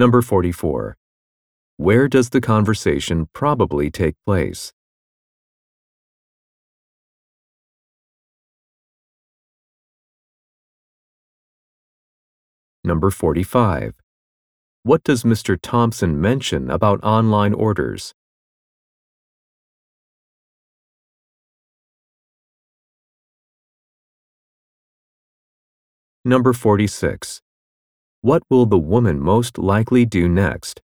Number 44. Where does the conversation probably take place? Number 45. What does Mr. Thompson mention about online orders? Number 46. What will the woman most likely do next?